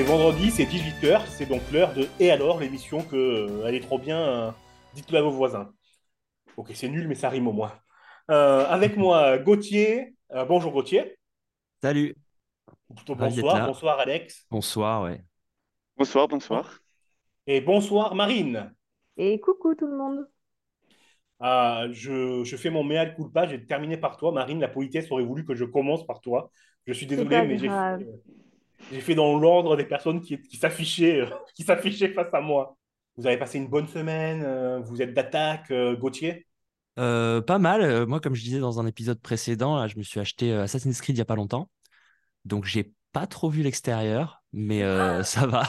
c'est vendredi, c'est 18h, c'est donc l'heure de Et alors, l'émission que euh, elle est trop bien, euh, dites-le à vos voisins. Ok, c'est nul, mais ça rime au moins. Euh, avec moi, Gauthier. Euh, bonjour Gauthier. Salut. Plutôt bonsoir, bonsoir Alex. Bonsoir, ouais. Bonsoir, bonsoir. Et bonsoir Marine. Et coucou tout le monde. Ah, je, je fais mon mea culpa, j'ai terminé par toi. Marine, la politesse aurait voulu que je commence par toi. Je suis désolé, mais j'ai j'ai fait dans l'ordre des personnes qui, qui s'affichaient, euh, qui s'affichaient face à moi. Vous avez passé une bonne semaine, euh, vous êtes d'attaque, euh, Gauthier? Euh, pas mal. Moi, comme je disais dans un épisode précédent, là, je me suis acheté Assassin's Creed il y a pas longtemps. Donc, j'ai pas trop vu l'extérieur, mais euh, ça va.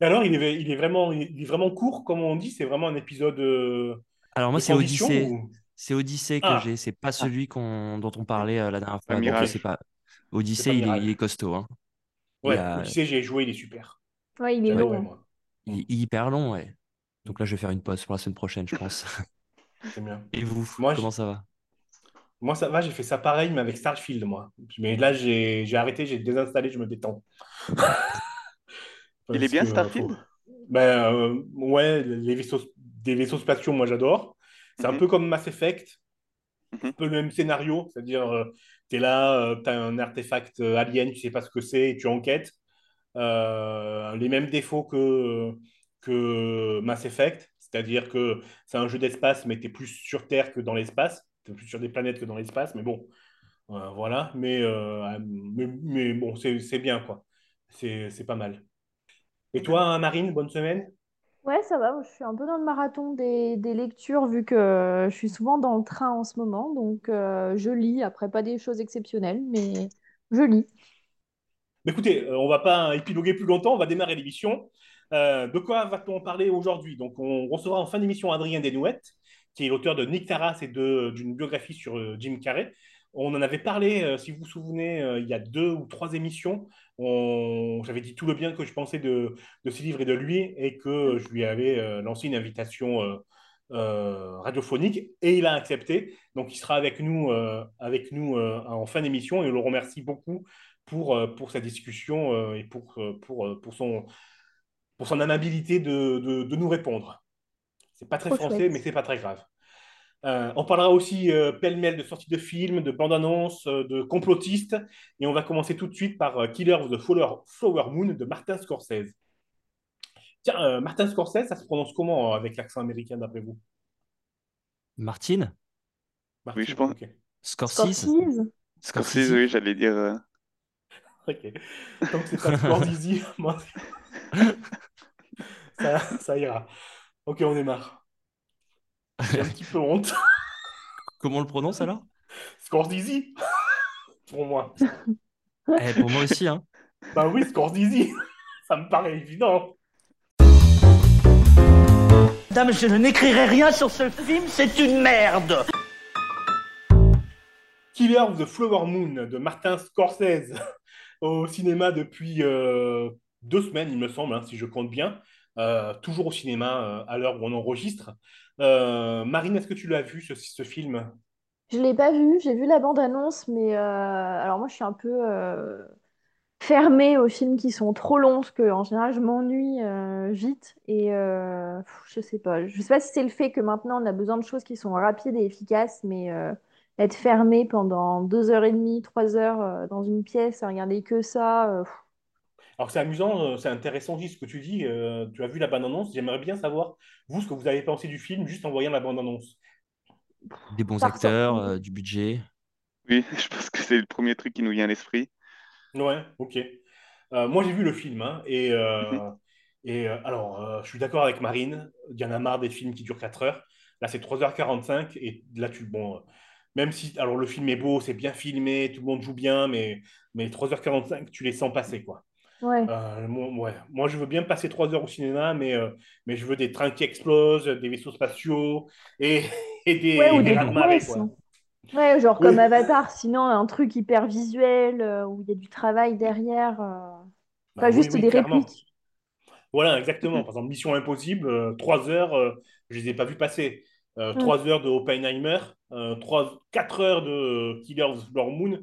Alors, il est, il est vraiment, il est vraiment court, comme on dit, c'est vraiment un épisode euh, Alors, moi, c'est ou- C'est Odyssey que Ah, j'ai. C'est pas celui qu'on, dont on parlait euh, la dernière fois. Donc, je mirage. sais pas. Odyssey, il est, Mirage. il est costaud. Hein. Ouais, a- Odyssey, j'ai joué, il est super. Ouais, il est long. moi. il est hyper long, ouais. Donc là, je vais faire une pause pour la semaine prochaine, je pense. C'est bien. Et vous, Moi, comment ça va? moi, ça va, j'ai fait ça pareil, mais avec Starfield, moi. Mais là, j'ai j'ai arrêté, j'ai désinstallé, je me détends. Il est bien, que, Starfield? faut- Ben, euh, ouais, les vaisseaux, des vaisseaux spatiaux, moi j'adore. C'est un peu comme Mass Effect, Mhm. un peu le même scénario, c'est-à-dire tu es là, tu as un artefact euh, alien, tu sais pas ce que c'est, et tu enquêtes. Euh, les mêmes défauts que, que Mass Effect, c'est-à-dire que c'est un jeu d'espace, mais tu es plus sur Terre que dans l'espace, tu es plus sur des planètes que dans l'espace, mais bon, euh, voilà. Mais, euh, mais, mais bon, c'est bien, quoi. C'est pas mal. Et toi, Marine, bonne semaine? Ouais, ça va. Je suis un peu dans le marathon des, lectures vu que je suis souvent dans le train en ce moment. Donc, euh, je lis. Après, pas des choses exceptionnelles, mais je lis. Écoutez, euh, on va pas épiloguer plus longtemps, on va démarrer l'émission. Euh, de quoi va-t-on parler aujourd'hui? Donc, on recevra en fin d'émission Adrien Desnouettes, qui est l'auteur de Nick Taras et d'une biographie sur Jim Carrey. On en avait parlé, euh, si vous vous souvenez, euh, il y a deux ou trois émissions. On- J'avais dit tout le bien que je pensais de, de ce livre et de lui, et que je lui avais euh, lancé une invitation radiophonique, et il a accepté. Donc, il sera avec nous, avec nous en fin d'émission, et on le remercie beaucoup pour, pour sa discussion et pour, pour, pour, son, pour son amabilité de, de, de nous répondre. C'est pas très Trop français, chouette. mais c'est pas très grave. Euh, on parlera aussi euh, pêle-mêle de sorties de films, de bandes-annonces, euh, de complotistes. Et on va commencer tout de suite par euh, Killer of the Flower, Flower Moon de Martin Scorsese. Tiens, euh, Martin Scorsese, ça se prononce comment euh, avec l'accent américain d'après vous? Martine? Martin, Oui, je pense. Scorsese? Scorsese. Scorsese, oui, j'allais dire. euh, Ok. Tant que c'est pas Scorsese, moi, ça, ça ira. Ok, on démarre. J'ai un petit peu honte. Comment on le prononce alors? Scorsese Pour moi. Eh, pour moi aussi, hein. Bah oui, Scorsese Ça me paraît évident. Dame, je n'écrirai rien sur ce film, c'est une merde. Killer of the Flower Moon de Martin Scorsese au cinéma depuis euh, deux semaines, il me semble, hein, si je compte bien. Euh, toujours au cinéma euh, à l'heure où on enregistre. Euh, Marine, est-ce que tu l'as vu ce, film? Je l'ai pas vu. J'ai vu la bande-annonce, mais alors moi, je suis un peu fermée aux films qui sont trop longs, parce que en général, je m'ennuie vite. Et euh, je sais pas. Je sais pas si c'est le fait que maintenant, on a besoin de choses qui sont rapides et efficaces, mais être fermé pendant deux heures et demie, trois heures dans une pièce, à regarder que ça. Alors c'est amusant, euh, c'est intéressant aussi ce que tu dis. euh, tu as vu la bande-annonce. J'aimerais bien savoir, vous, ce que vous avez pensé du film juste en voyant la bande-annonce. Des bons acteurs, euh, du budget. Oui, je pense que c'est le premier truc qui nous vient à l'esprit. Ouais, ok. Euh, moi, j'ai vu le film, hein, et, euh, Mhm. et euh, alors, euh, je suis d'accord avec Marine. Il y en a marre des films qui durent 4 heures. Là, c'est 3h45, et là, tu, bon, euh, même si, alors, le film est beau, c'est bien filmé, tout le monde joue bien, mais, mais 3h45, tu les sens passer, quoi. Ouais. Euh, moi, ouais. Moi, je veux bien passer 3 heures au cinéma, mais, euh, mais je veux des trains qui explosent, des vaisseaux spatiaux, et, et des, Ouais, ou des des prouesses. quoi. Ouais, genre comme Avatar, sinon un truc hyper visuel euh, où il y a du travail derrière. Bah Pas oui, juste oui, des clairement. répliques. Voilà, exactement. Par exemple, Mission Impossible, trois heures, je les ai pas vues passer. Mm. trois heures de Oppenheimer, euh, trois, quatre heures de Killer of the Moon.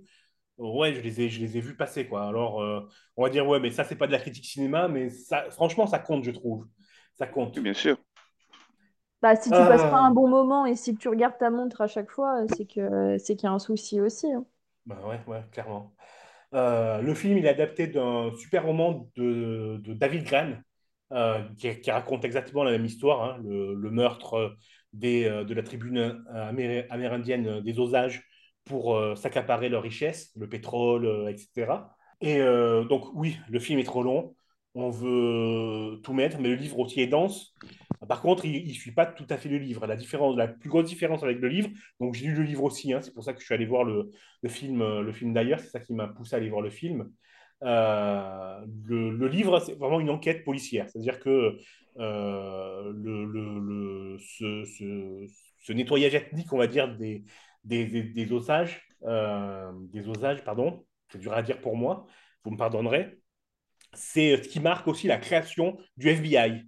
Ouais, je les ai, je les ai vus passer, quoi. Alors, euh, on va dire, ouais, mais ça, c'est pas de la critique cinéma, mais ça, franchement, ça compte, je trouve. Ça Oui, compte. bien sûr. Bah, si tu passes pas Euh, un bon moment et si tu regardes ta montre à chaque fois, c'est que c'est qu'il y a un souci aussi. hein. bah ouais, ouais, clairement. Euh, le film, il est adapté d'un super roman de, de David Gran, euh, qui, qui raconte exactement la même histoire, hein, le, le meurtre des, euh, de la tribune euh, amé- amérindienne des Osages pour euh, s'accaparer leurs richesses, le pétrole, euh, etc. Et euh, donc, oui, le film est trop long, on veut tout mettre, mais le livre aussi est dense. Par contre, il ne suit pas tout à fait le livre. La différence, la plus grosse différence avec le livre, donc j'ai lu le livre aussi, hein, c'est pour ça que je suis allé voir le, film, euh, le film d'ailleurs, c'est ça qui m'a poussé à aller voir le film. Euh, le, livre, c'est vraiment une enquête policière, c'est-à-dire que euh, le, ce nettoyage ethnique, on va dire, des, des, des, des Osages, euh, des Osages, pardon, c'est dur à dire pour moi, vous me pardonnerez, c'est ce qui marque aussi la création du FBI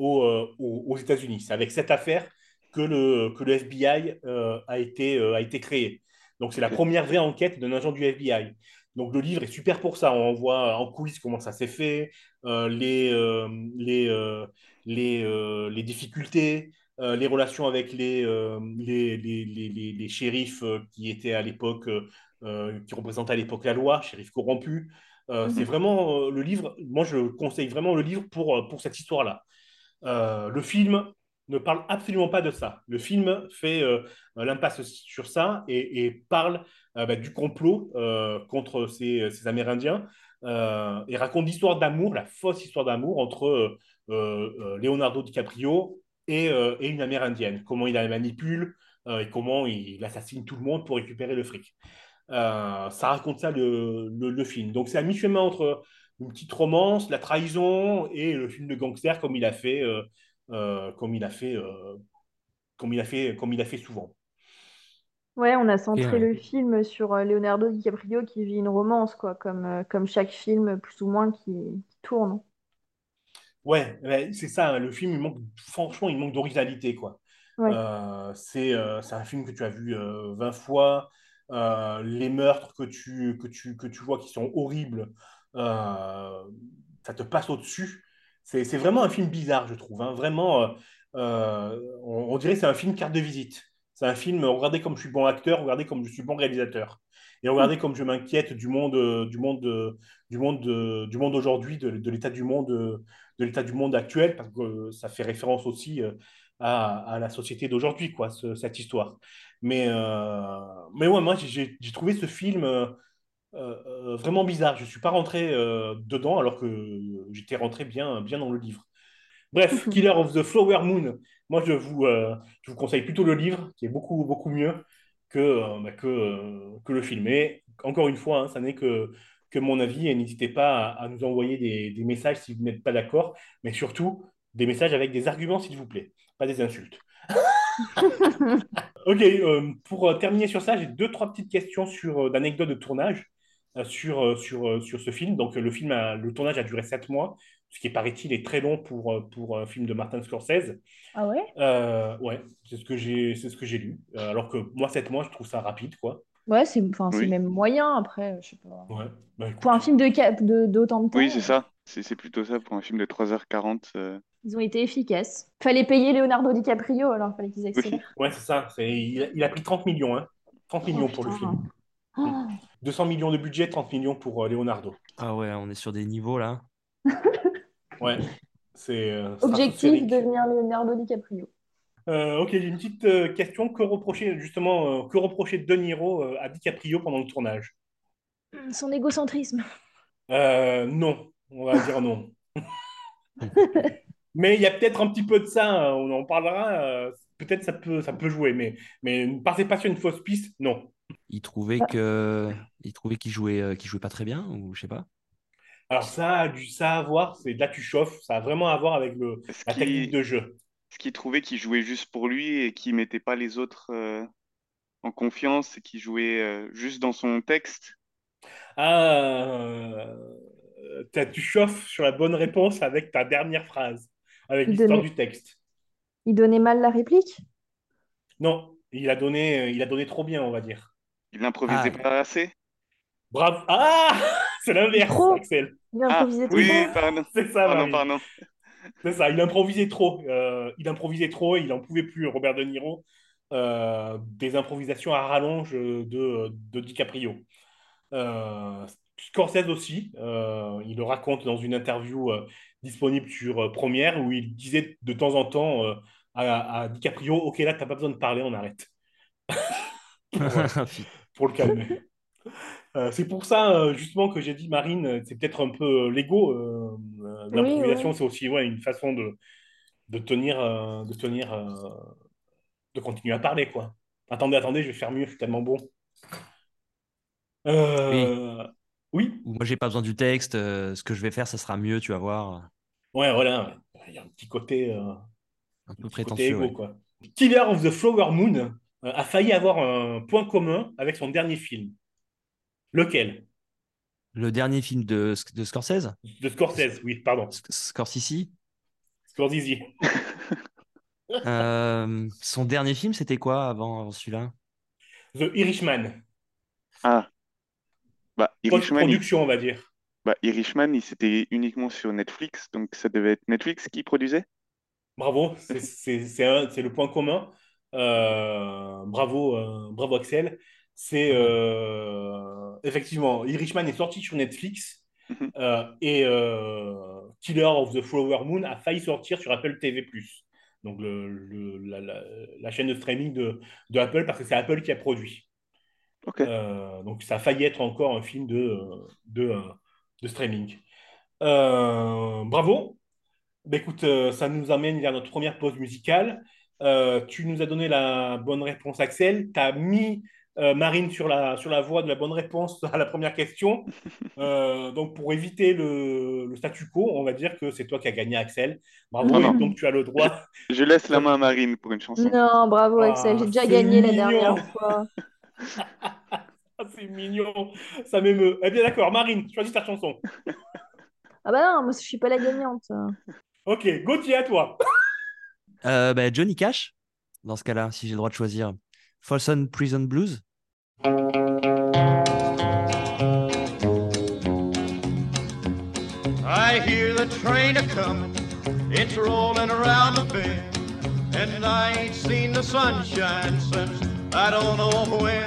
euh, aux, États-Unis. C'est avec cette affaire que le, que le FBI euh, a été, euh, a été créé. Donc, c'est la première vraie enquête d'un agent du FBI. Donc, le livre est super pour ça. On voit en coulisses comment ça s'est fait, euh, les, euh, les, euh, les, euh, les difficultés, euh, les relations avec les, euh, les, les, les, les- shérifs euh, qui étaient à l'époque, euh, euh, qui représentaient à l'époque la loi, shérifs corrompus. Euh, c'est Mhm. vraiment euh, le livre, moi je conseille vraiment le livre pour, euh, pour cette histoire-là. Euh, le film ne parle absolument pas de ça. Le film fait euh, l'impasse sur ça et, et parle euh, bah, du complot euh, contre ces, ces Amérindiens euh, et raconte l'histoire d'amour, la fausse histoire d'amour entre euh, euh, Leonardo DiCaprio et, euh, et une Amérindienne. Comment il la manipule euh, et comment il assassine tout le monde pour récupérer le fric. Euh, ça raconte ça le, le, le film. Donc c'est à mi-chemin entre une petite romance, la trahison et le film de gangster comme il a fait, euh, euh, comme il a fait, euh, comme il a fait, comme il a fait souvent. Ouais, on a centré ouais. le film sur Leonardo DiCaprio qui vit une romance, quoi, comme, comme chaque film, plus ou moins, qui, qui tourne. Ouais, ouais, c'est ça. hein, le film, il manque, franchement, il manque d'originalité, quoi. Ouais. Euh, c'est euh, c'est un film que tu as vu euh, 20 fois. Euh, les meurtres que tu, que tu, que tu vois qui sont horribles, ça te passe au-dessus. C'est vraiment un film bizarre, je trouve. hein. Vraiment, on, on dirait que c'est un film carte de visite. C'est un film, regardez comme je suis bon acteur, regardez comme je suis bon réalisateur. Et regardez comme je m'inquiète du monde, euh, du monde, euh, du monde, euh, du monde aujourd'hui, de, de l'état du monde, de l'état du monde actuel, parce que ça fait référence aussi à, à la société d'aujourd'hui, quoi, ce- cette histoire. Mais, euh, mais ouais, moi, j'ai trouvé ce film euh, euh, euh, vraiment bizarre. Je ne suis pas rentré dedans alors que j'étais rentré bien, bien dans le livre. Bref, Killer of the Flower Moon. Moi, je vous, euh, je vous conseille plutôt le livre, qui est beaucoup, beaucoup mieux que, euh, bah, que, euh, que le film. Et encore une fois, hein, ça n'est que, que mon avis. Et n'hésitez pas à, à nous envoyer des, des messages si vous n'êtes pas d'accord, mais surtout des messages avec des arguments, s'il vous plaît, pas des insultes. Ok, euh, pour terminer sur ça, j'ai deux, trois petites questions sur euh, d'anecdotes de tournage euh, sur, sur, sur ce film. Donc, le film, a- le tournage a duré sept mois, ce qui, paraît-il, est très long pour, euh, pour un film de Martin Scorsese. Ah ouais? Euh, ouais, c'est ce que j'ai, c'est ce que j'ai lu. Euh, alors que moi, sept mois, je trouve ça rapide, quoi. Ouais, c'est enfin, c'est Oui, même moyen après, je sais pas. Ouais, bah Pour un film de cap de d'autant de oui, temps, c'est euh, ça. C'est c'est plutôt ça pour un film de 3h40. euh, ils ont été efficaces. Fallait payer Leonardo DiCaprio, alors fallait qu'ils Oui, accélèrent. Ouais, c'est ça. C'est, il, a, il a pris 30 millions, hein. 30 Oh millions pour le film. Oh. 200 millions de budget, 30 millions pour euh, Leonardo. Ah ouais, on est sur des niveaux là. Ouais, c'est euh, Objectif, devenir Leonardo DiCaprio. Euh, ok, j'ai une petite euh, question. Que reprocher, justement, euh, que reprocher De Niro euh, à DiCaprio pendant le tournage? Son égocentrisme. Euh, non, on va dire non. Mais il y a peut-être un petit peu de ça, hein, on en parlera. euh, peut-être ça peut, ça peut jouer, mais, mais ne partez pas sur une fausse piste, non. Il trouvait que il trouvait qu'il jouait euh, qu'il jouait pas très bien ou je sais pas. Alors ça a du ça à voir, c'est là tu chauffes, ça a vraiment à voir avec le, la technique de jeu. est-ce qu'il trouvait qu'il jouait juste pour lui et qu'il mettait pas les autres euh, en confiance et qu'il jouait euh, juste dans son texte? Ah, euh, t'as- tu chauffes sur la bonne réponse avec ta dernière phrase, avec l'histoire donnait, du texte. il donnait mal la réplique? Non, il a donné, il a donné trop bien, on va dire. Il n'improvisait Ah, pas assez? Bravo. Ah C'est l'inverse, Trop. Axel. Il a Ah, improvisé oui, trop. pardon. C'est ça, Pardon. C'est ça, il improvisait trop. Euh, il improvisait trop, il n'en pouvait plus, Robert De Niro. Euh, des improvisations à rallonge de, de DiCaprio. Euh, Scorsese aussi, euh, il le raconte dans une interview euh, disponible sur euh, Première où il disait de temps en temps euh, à, à DiCaprio Ok, là, t'as pas besoin de parler, on arrête. pour, pour le calmer. Euh, c'est pour ça, euh, justement, que j'ai dit, Marine, euh, c'est peut-être un peu l'ego. Oui, L'improvisation, oui. c'est aussi ouais, une façon de, de tenir, euh, de tenir, euh, de continuer à parler, quoi. Attendez, attendez, je vais faire mieux, je suis tellement bon. Euh, oui, Ou Moi, j'ai pas besoin du texte. euh, ce que je vais faire, ça sera mieux, tu vas voir. ouais, voilà. Il y a un petit côté, euh, Un peu petit côté prétentieux. égo, ouais. quoi. Killer of the Flower Moon euh, a failli avoir un point commun avec son dernier film. Lequel? Le dernier film de, de Scorsese, De Scorsese, oui, pardon. Sc- Scorsese, Scorsese. euh, son dernier film, c'était quoi avant, avant celui-là? The Irishman. Ah, bah, Irishman, il, Post-production, on va dire. bah, Irishman, il c'était uniquement sur Netflix, donc ça devait être Netflix qui produisait? Bravo, c'est le point commun. Euh, bravo, euh, bravo Axel. C'est euh, effectivement, Irishman est sorti sur Netflix Mhm. euh, et euh, Killer of the Flower Moon a failli sortir sur Apple TV+. Donc le, le- la, la- la chaîne de streaming de, de Apple parce que c'est Apple qui a produit. Ok. Euh, donc ça a failli être encore un film de, de, de streaming. Bravo. Bah, écoute, ça nous amène vers notre première pause musicale. Tu nous as donné la bonne réponse, Axel. Tu as mis euh, Marine sur la, sur la voie de la bonne réponse à la première question. Euh, donc, pour éviter le, le statu quo, on va dire que c'est toi qui as gagné, Axel. Bravo. Non, donc, tu as le droit. Je laisse la main à Marine pour une chanson. Non, bravo Ah, Axel, j'ai déjà gagné la dernière fois. Ah, c'est mignon. Ça m'émeut. Eh bien, d'accord. Marine, choisis ta chanson. Ah bah non, moi je suis pas la gagnante. Ok, Gauthier, à toi. Euh, bah, Johnny Cash, dans ce cas-là, si j'ai le droit de choisir. Folsom Prison Blues. I hear the train a comin', it's rolling around the bend, and I ain't seen the sunshine since I don't know when.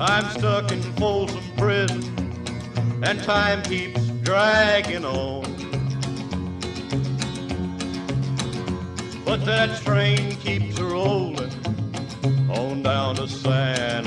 I'm stuck in Folsom Prison, and time keeps dragging on. But that train keeps rolling on down to San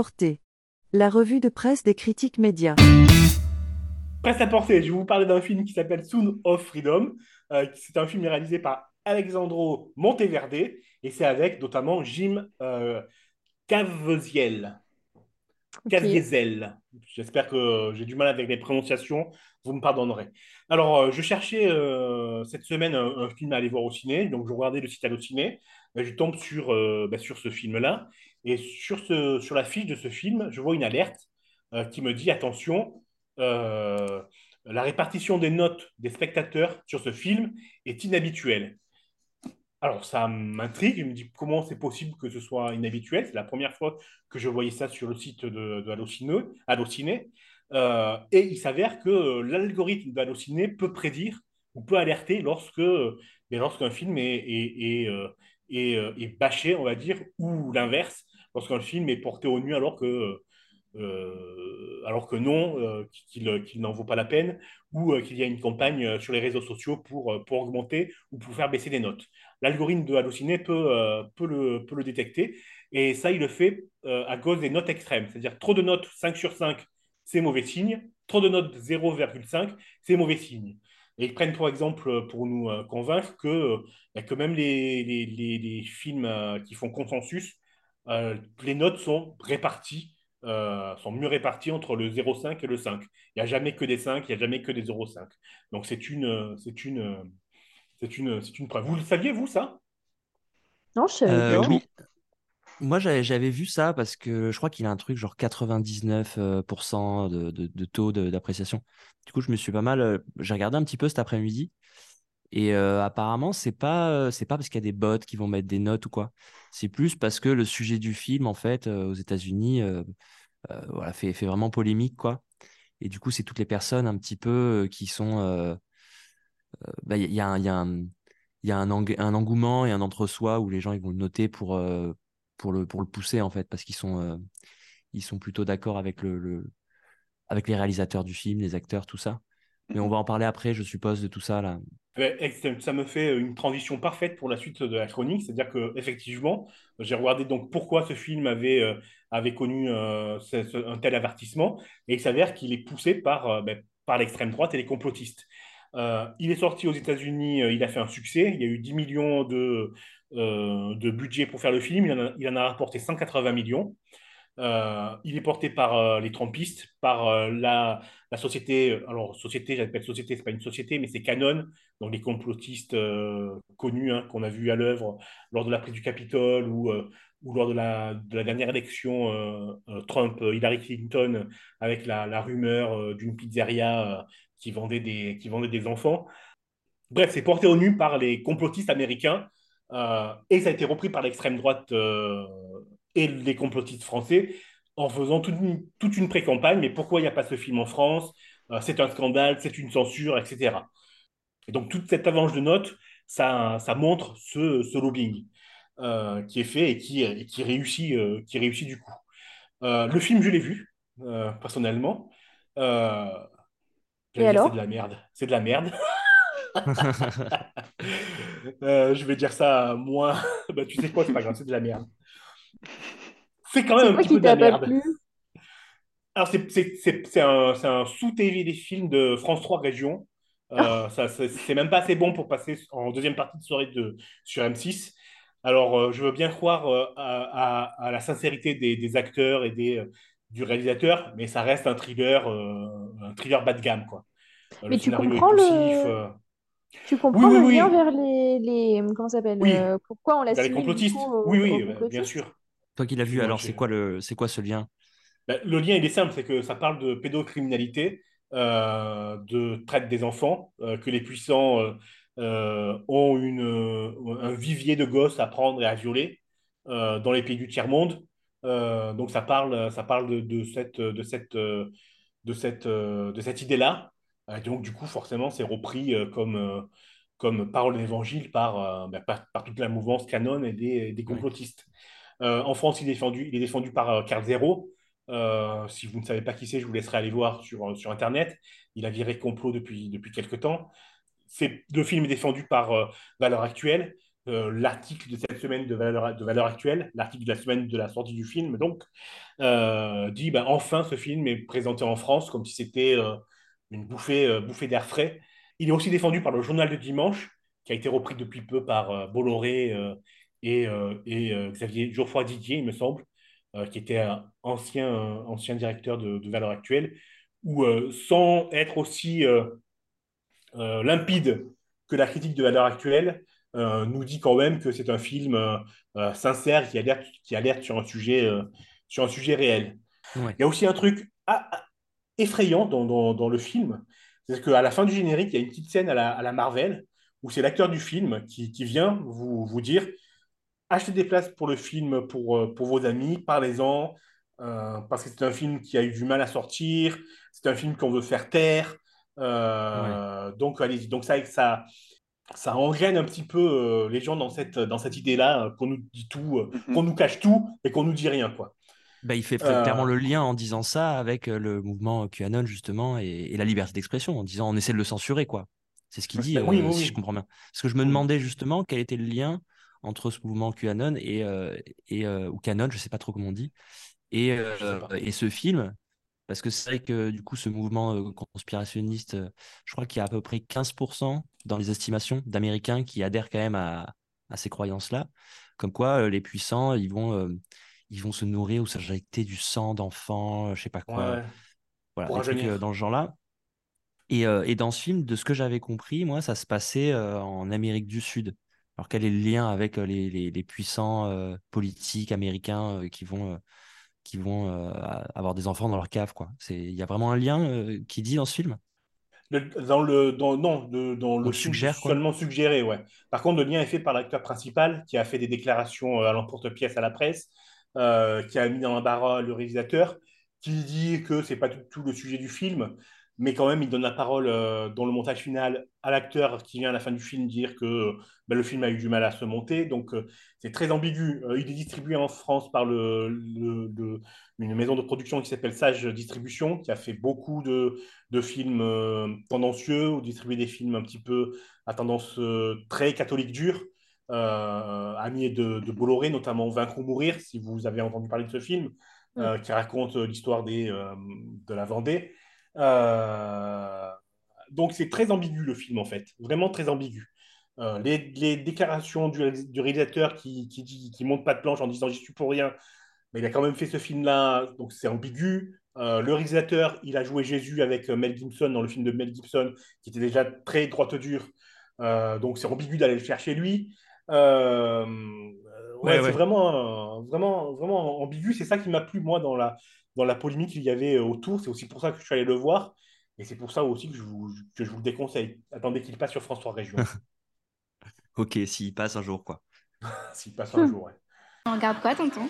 portée. La revue de presse des critiques médias. Presse à portée, je vais vous parler d'un film qui s'appelle Soon of Freedom. Euh, c'est un film réalisé par Alexandro Monteverde et c'est avec notamment Jim euh. Caviezel. J'espère que j'ai du mal avec les prononciations, vous me pardonnerez. Alors, euh, je cherchais euh, cette semaine un, film à aller voir au ciné, donc je regardais le site Allociné, je tombe sur, euh, bah, sur ce film-là, et sur, ce, sur la fiche de ce film, je vois une alerte qui me dit, attention, la répartition des notes des spectateurs sur ce film est inhabituelle. Alors, ça m'intrigue. Je me dis comment c'est possible que ce soit inhabituel? C'est la première fois que je voyais ça sur le site de, de Allociné. Euh, et il s'avère que euh, l'algorithme d'Allociné peut prédire ou peut alerter lorsque, euh, mais lorsqu'un film est, est, est, est, bâché, on va dire, ou l'inverse, lorsqu'un film est porté au nu alors que, alors que non, euh, qu'il n'en vaut pas la peine, ou qu'il y a une campagne sur les réseaux sociaux pour, pour augmenter ou pour faire baisser des notes. L'algorithme de Allociné peut, peut, le, peut le détecter, et ça, il le fait à cause des notes extrêmes. C'est-à-dire trop de notes 5 sur 5, c'est mauvais signe, trop de notes 0,5, c'est mauvais signe. Et ils prennent pour exemple, pour nous euh, convaincre que, euh, que même les, les, les, les films euh, qui font consensus, euh, les notes sont réparties, euh, sont mieux réparties entre le 0,5 et le 5. Il n'y a jamais que des 5, il n'y a jamais que des 0,5. Donc c'est une, c'est une, c'est une, c'est une preuve. Vous le saviez, vous, ça? Non, je savais Euh, pas. oui, moi j'avais vu ça parce que je crois qu'il a un truc genre 99% de, de, taux d'appréciation. Du coup, je me suis pas mal. euh, J'ai regardé un petit peu cet après-midi et euh, apparemment, c'est pas, euh, c'est pas parce qu'il y a des bots qui vont mettre des notes ou quoi. C'est plus parce que le sujet du film, en fait, euh, aux États-Unis, euh, euh, voilà, fait, vraiment polémique, quoi. Et du coup, c'est toutes les personnes un petit peu euh, qui sont. euh, bah, Il y a, y un, il y a un, eng- un engouement et un entre-soi où les gens ils vont le noter pour, euh, pour, le, pour le pousser, en fait, parce qu'ils sont, euh, ils sont plutôt d'accord avec, le, le- avec les réalisateurs du film, les acteurs, tout ça. Mais on va en parler après, je suppose, de tout ça, là. Ça me fait une transition parfaite pour la suite de la chronique, c'est-à-dire que effectivement, j'ai regardé donc pourquoi ce film avait, euh, avait connu euh, ce- ce- un tel avertissement, et il s'avère qu'il est poussé par, euh, ben, par l'extrême droite et les complotistes. Euh, il est sorti aux États-Unis, euh, il a fait un succès, il y a eu 10 millions de, euh, de budget pour faire le film, il en a, rapporté 180 millions. Euh, il est porté par euh, les Trumpistes, par la, société, alors société, j'appelle société, c'est pas une société, mais c'est Canon, donc les complotistes connus hein, qu'on a vus à l'œuvre lors de la prise du Capitole ou, lors de la, de la dernière élection Trump-Hillary Clinton avec la, la rumeur d'une pizzeria qui, vendait des, qui vendait des enfants. Bref, c'est porté au nu par les complotistes américains euh, et ça a été repris par l'extrême droite euh, et les complotistes français en faisant toute une, toute une pré-campagne. Mais pourquoi il n'y a pas ce film en France? Euh, C'est un scandale, c'est une censure, etc. Et donc, toute cette avalanche de notes, ça, ça montre ce, ce lobbying qui est fait et qui, et qui, réussit, qui réussit du coup. Le film, je l'ai vu, personnellement. Et dire, c'est alors? de la merde. C'est de la merde. Euh, je vais dire ça moins. bah, tu sais quoi, c'est pas grave, c'est de la merde. C'est quand même un petit peu de la merde. Alors, c'est un, un sous-TV des films de France 3 Région. Euh, ça, c'est même pas assez bon pour passer en deuxième partie de soirée de, sur M6. Alors, euh, je veux bien croire euh, à, à- à la sincérité des, des acteurs et des, du réalisateur, mais ça reste un thriller, un thriller bas de gamme, quoi. Euh, le Mais tu comprends le... Tu comprends oui, le oui. lien vers les, les... Comment ça s'appelle? Oui, euh, pourquoi on vers les complotistes. coup Oui, oui, euh, bien sûr. Toi qui l'as vu, alors c'est quoi le, c'est quoi ce lien? Ben, le lien, il est simple, c'est que ça parle de pédocriminalité, euh, de traite des enfants, euh, que les puissants ont une, euh, un vivier de gosses à prendre et à violer euh, dans les pays du tiers-monde. Euh, donc ça parle, ça parle de, de cette, de cette, de cette, de cette idée-là. Et donc du coup, forcément, c'est repris euh, comme, euh, comme parole d'évangile par, euh, ben, par, par toute la mouvance canon et des, des complotistes. Euh, en France, il est défendu, il est défendu par euh, Carl Zero. Euh, si vous ne savez pas qui c'est, je vous laisserai aller voir sur, sur Internet. Il a viré complot depuis, depuis quelques temps. C'est, le film est défendu par euh, Valeurs Actuelles. Euh, l'article de cette semaine de Valeurs de Valeur Actuelles, l'article de la semaine de la sortie du film, donc, euh, dit ben, enfin ce film est présenté en France comme si c'était euh, une bouffée, euh, bouffée d'air frais. Il est aussi défendu par le Journal de Dimanche, qui a été repris depuis peu par euh, Bolloré euh, et, et Xavier Geoffroy Didier, il me semble, qui était ancien, ancien directeur de, de Valeurs Actuelles, où sans être aussi limpide que la critique de Valeurs Actuelles, euh, nous dit quand même que c'est un film euh, euh, sincère qui alerte, qui alerte sur un sujet, sur un sujet réel. Ouais. Il y a aussi un truc ah, ah, effrayant dans, dans, dans le film, c'est qu'à la fin du générique, il y a une petite scène à la, à la Marvel où c'est l'acteur du film qui, qui vient vous, vous dire achetez des places pour le film pour, euh, pour vos amis, parlez-en, euh, parce que c'est un film qui a eu du mal à sortir, c'est un film qu'on veut faire taire. Euh, Donc, allez-y. Donc, ça, ça, ça engêne un petit peu euh, les gens dans cette, dans cette idée-là, qu'on nous dit tout, Mhm. qu'on nous cache tout et qu'on nous dit rien, quoi. Bah, il fait Euh, clairement le lien en disant ça avec euh, le mouvement QAnon, justement, et, et la liberté d'expression, en disant on essaie de le censurer, quoi. C'est ce qu'il dit, oui, euh, oui, si oui. je comprends bien. Parce que je me demandais justement quel était le lien entre ce mouvement QAnon et, euh, et euh, ou Canon, je sais pas trop comment on dit, et, euh, et ce film. Parce que c'est vrai que du coup, ce mouvement conspirationniste, je crois qu'il y a à peu près 15% dans les estimations d'Américains qui adhèrent quand même à, à ces croyances-là. Comme quoi, les puissants, ils vont, ils vont se nourrir ou s'injecter du sang d'enfants, euh, je sais pas quoi. Ouais. Voilà, des trucs euh, dans ce genre-là. Et, euh, et dans ce film, de ce que j'avais compris, moi, ça se passait euh, en Amérique du Sud. Alors quel est le lien avec les, les- les puissants euh, politiques américains qui vont, qui vont avoir des enfants dans leur cave, quoi? C'est, il y a vraiment un lien qui dit dans ce film? Le- dans le, dans, non, le- dans le suggère, seulement suggéré, ouais. Par contre, le lien est fait par l'acteur principal qui a fait des déclarations à l'emporte-pièce à la presse, euh, qui a mis dans l'embarras le réalisateur, qui dit que c'est pas tout le sujet du film, mais quand même, il donne la parole euh, dans le montage final à l'acteur qui vient à la fin du film dire que euh, ben, le film a eu du mal à se monter. Donc, c'est très ambigu. Il est distribué en France par une maison de production qui s'appelle Sage Distribution, qui a fait beaucoup de de films tendancieux ou distribuer des films un petit peu à tendance très catholique dure. Euh, ami de, de Bolloré, notamment Vaincre ou mourir, si vous avez entendu parler de ce film, euh, qui raconte euh, l'histoire des, de la Vendée. Donc c'est très ambigu le film en fait, vraiment très ambigu. Euh, les, les déclarations du, du réalisateur qui, qui, dit, qui monte pas de planche en disant j'y suis pour rien, mais il a quand même fait ce film-là, donc c'est ambigu. Euh, le réalisateur, il a joué Jésus avec Mel Gibson dans le film de Mel Gibson, qui était déjà très droite dure. Euh, donc c'est ambigu d'aller le chercher lui. Euh, ouais, Ouais, c'est ouais. vraiment, euh, vraiment, vraiment ambigu. C'est ça qui m'a plu, moi, dans la, dans la polémique qu'il y avait euh, autour. C'est aussi pour ça que je suis allé le voir. Et c'est pour ça aussi que je vous, que je vous le déconseille. Attendez qu'il passe sur France 3 Région. Ok, s'il passe un jour, quoi. S'il passe un jour, ouais. On regarde quoi, tonton?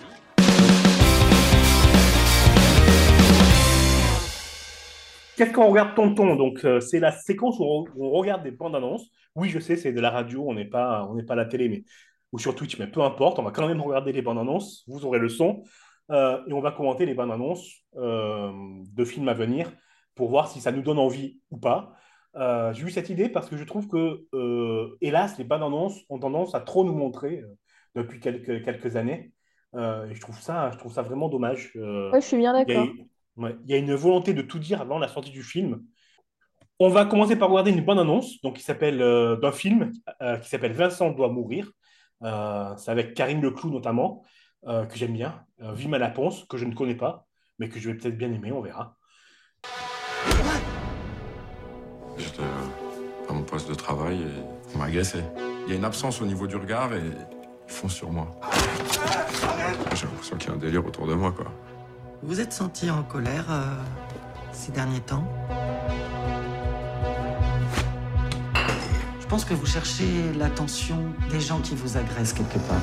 Qu'est-ce qu'on regarde tonton? Donc, euh, c'est la séquence où on, où on regarde des bandes annonces. Oui, je sais, c'est de la radio, on n'est pas, on n'est pas à la télé, mais, ou sur Twitch, mais peu importe, on va quand même regarder les bandes annonces. Vous aurez le son. Euh, et on va commenter les bandes annonces euh, de films à venir pour voir si ça nous donne envie ou pas. Euh, j'ai eu cette idée parce que je trouve que, hélas, les bandes annonces ont tendance à trop nous montrer depuis quelques, quelques années. Et je trouve ça, je trouve ça vraiment dommage. Ouais, je suis bien il y a, d'accord. ouais, il y a une volonté de tout dire avant la sortie du film. On va commencer par regarder une bonne annonce donc, qui s'appelle, euh, d'un film euh, qui s'appelle Vincent doit mourir. Euh, c'est avec Karine Leclou notamment, euh, que j'aime bien. Euh, Vima Laponce, que je ne connais pas, mais que je vais peut-être bien aimer, on verra. J'étais à mon poste de travail et on m'a agressé. Il y a une absence au niveau du regard et ils font sur moi. J'ai l'impression qu'il y a un délire autour de moi, quoi. Vous êtes senti en colère euh, ces derniers temps? Pense que vous cherchez l'attention des gens qui vous agressent quelque part.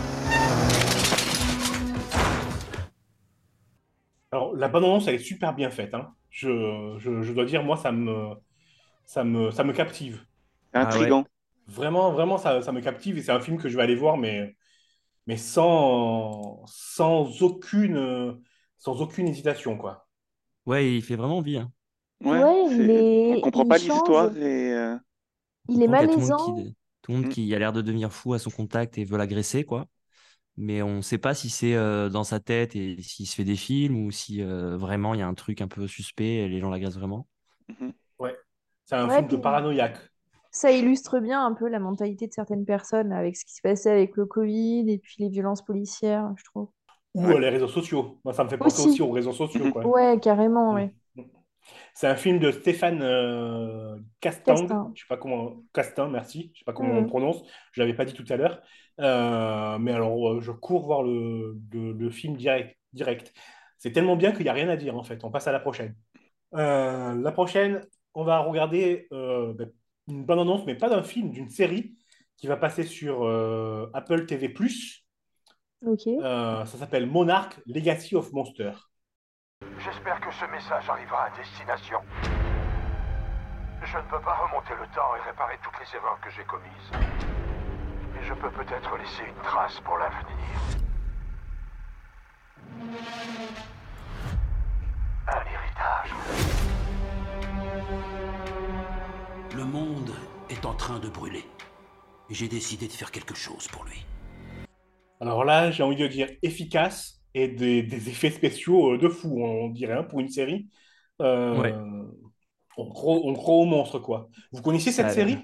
Alors, la bonne annonce, elle est super bien faite. hein. Je, je- je dois dire, moi, ça me, ça me, ça me captive. C'est intriguant. Vraiment, vraiment, ça, ça me captive et c'est un film que je vais aller voir, mais, mais sans, sans, aucune, sans aucune hésitation, quoi. Ouais, il fait vraiment envie. Hein. Ouais, on comprend il pas l'histoire et Il est tout malaisant. qui, tout le monde Mm. qui a l'air de devenir fou à son contact et veut l'agresser, quoi. Mais on ne sait pas si c'est euh, dans sa tête et s'il se fait des films ou si euh, vraiment il y a un truc un peu suspect et les gens l'agressent vraiment. Ouais. C'est un Ouais, film de paranoïaque. Ça illustre bien un peu la mentalité de certaines personnes avec ce qui se passait avec le Covid et puis les violences policières, je trouve. Ou Ouais. euh, les réseaux sociaux. Moi, ça me fait penser Aussi. aussi aux réseaux sociaux, quoi. Ouais, carrément, ouais. C'est un film de Stéphane euh, Castang. Castin. Je sais pas comment. Castin, merci. Je sais pas comment Mhm. on prononce. Je l'avais pas dit tout à l'heure. Euh, mais alors, euh, je cours voir le, le, le film direct. direct. C'est tellement bien qu'il n'y a rien à dire, en fait. On passe à la prochaine. Euh, la prochaine, on va regarder ben, une bonne annonce, mais pas d'un film, d'une série qui va passer sur Apple TV+. Ok. Ça s'appelle Monarch Legacy of Monster. J'espère que ce message arrivera à destination. Je ne peux pas remonter le temps et réparer toutes les erreurs que j'ai commises. Mais je peux peut-être laisser une trace pour l'avenir. Un héritage. Le monde est en train de brûler. Et J'ai décidé de faire quelque chose pour lui. Alors là, j'ai envie de dire efficace et des, des effets spéciaux euh, de fou, on dirait, hein, pour une série. Euh, Ouais. on, croit, on croit au monstre, quoi. Vous connaissiez cette Ça a l'air. série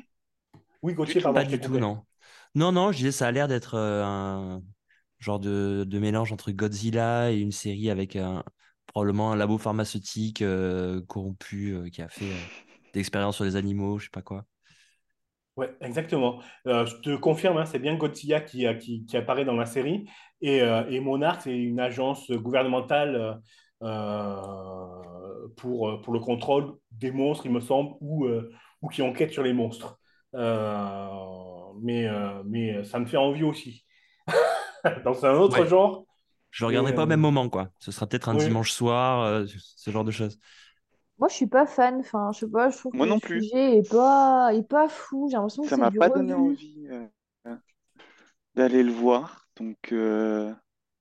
Oui, Gauthier, pardon, Pas du tout, non. Non, non, je disais, ça a l'air d'être euh, un genre de, de mélange entre Godzilla et une série avec un, probablement un labo pharmaceutique euh, corrompu euh, qui a fait euh, des expériences sur les animaux, je sais pas quoi. Ouais, exactement. Euh, je te confirme, hein, c'est bien Godzilla qui, qui, qui apparaît dans la série. Et, euh, et Monarch, c'est une agence gouvernementale euh, euh, pour, pour le contrôle des monstres, il me semble, ou, euh, ou qui enquête sur les monstres. Euh, mais, euh, mais ça me fait envie aussi. Dans un autre Ouais. genre. Je le regarderai Et, pas au même moment, quoi. Ce sera peut-être un oui. dimanche soir, euh, ce genre de choses. Moi, je suis pas fan. Enfin, je sais pas, je trouve Moi que non le plus. sujet est pas, est pas fou. J'ai l'impression que ça m'a pas donné envie euh, d'aller le voir. Donc euh,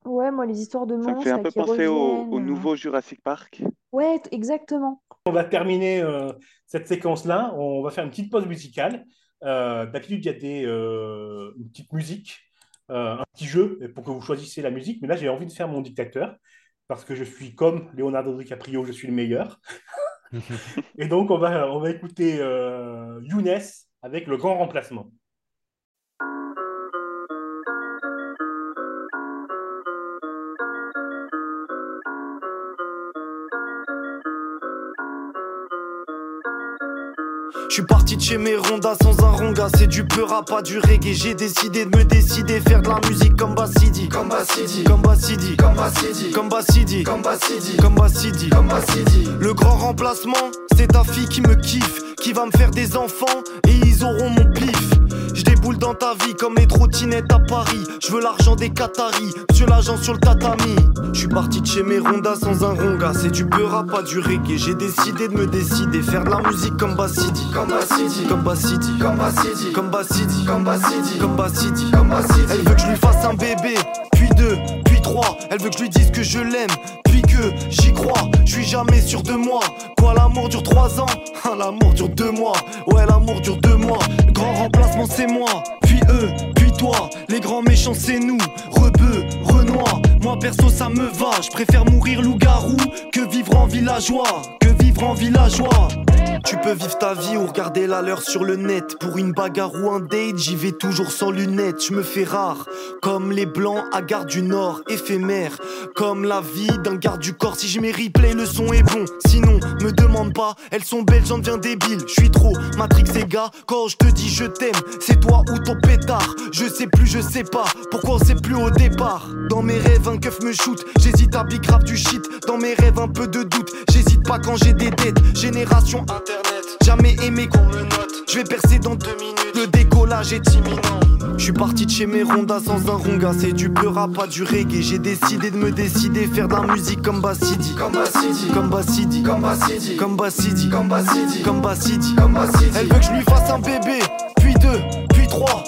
Ouais, moi, les histoires de ça me monstres fait un là, peu qui penser au, euh, nouveau Jurassic Park. Ouais, t- exactement. On va terminer euh, cette séquence-là. On va faire une petite pause musicale. Euh, D'habitude, il y a des, euh, une petite musique, euh, un petit jeu pour que vous choisissiez la musique. Mais là, j'ai envie de faire mon dictateur parce que je suis comme Leonardo DiCaprio, je suis le meilleur. Et donc, on va, on va écouter euh, Younes avec le grand remplacement. Je suis parti de chez mes rondas sans un ronga, c'est du peur à pas du reggae. J'ai décidé de me décider, faire de la musique comme Bassidi. Comme Bassidi, comme Bassidi, comme Bassidi, comme Bassidi, comme Bassidi, comme Bassidi, comme Bassidi. Le grand remplacement, c'est ta fille qui me kiffe, qui va me faire des enfants et ils auront mon pif. Je déboule dans ta vie comme les trottinettes à Paris. Je veux l'argent des Qataris, monsieur l'agent sur le tatami. Je suis parti de chez mes rondas sans un ronga. C'est du beurre à pas du reggae. J'ai décidé de me décider, faire de la musique comme Bassidi, comme Bassidi, comme Bassidi, comme Bassidi, comme Bassidi, comme Bassidi. Elle veut que je lui fasse un bébé, puis deux, puis trois. Elle veut que je lui dise que je l'aime, puis que jamais sûr de moi. Quoi, l'amour dure trois ans? Ah, L'amour dure deux mois. Ouais, l'amour dure deux mois. Le grand remplacement, c'est moi. Puis eux, puis toi. Les grands méchants, c'est nous. Rebeu, Renoir. Moi, perso, ça me va. Je préfère mourir loup-garou que vivre en villageois. Que vivre en villageois. Tu peux vivre ta vie ou regarder la leur sur le net. Pour une bagarre ou un date, j'y vais toujours sans lunettes. Je me fais rare, comme les blancs à Gare du Nord, éphémère. Comme la vie d'un garde du corps. Si je mets replay, le son est bon. Sinon, me demande pas, elles sont belles, j'en deviens débile. Je suis trop Matrix et gars. Quand je te dis je t'aime, c'est toi ou ton pétard. Je sais plus, je sais pas. Pourquoi on sait plus au départ Dans mes rêves, un keuf me shoot. J'hésite à big rap du shit. Dans mes rêves, un peu de doute. J'hésite pas quand j'ai des dettes. Génération internet. Jamais aimé qu'on me note. Je vais percer dans deux minutes. Le décollage est imminent. Je suis parti de chez mes rondas sans un ronga. C'est du à pas du reggae. J'ai décidé de me décider, faire de la musique comme Bassidi. Comme Bassidi. Comme Bassidi. Comme Bassidi. Comme Bassidi. Comme Bassidi. Comme Bassidi. Comme Bassidi. Elle veut que je lui fasse un bébé, puis deux,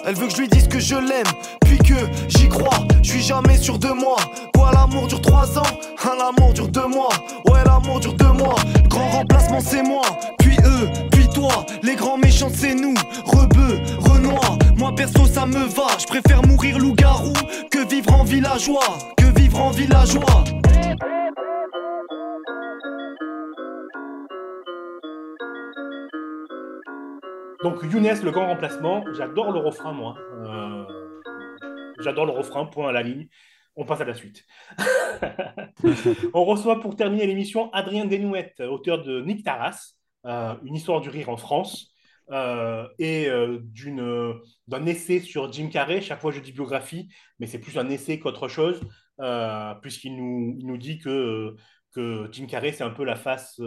Elle veut que je lui dise que je l'aime, puis que j'y crois. Je suis jamais sûr de moi. Quoi, l'amour dure trois ans? Un l'amour dure deux mois. Ouais, l'amour dure deux mois. Le grand remplacement, c'est moi. Puis eux, puis toi. Les grands méchants, c'est nous. Rebeu, Renoir. Moi, perso, ça me va. Je préfère mourir loup-garou que vivre en villageois. Que vivre en villageois. Donc Younes, le grand remplacement, j'adore le refrain, moi. Euh, j'adore le refrain, point à la ligne. On passe à la suite. On reçoit pour terminer l'émission Adrien Desnouettes, auteur de Nick Taras, euh, une histoire du rire en France, euh, et d'un essai sur Jim Carrey. Chaque fois je dis biographie, mais c'est plus un essai qu'autre chose, puisqu'il nous, il nous dit que, que Jim Carrey, c'est un peu la face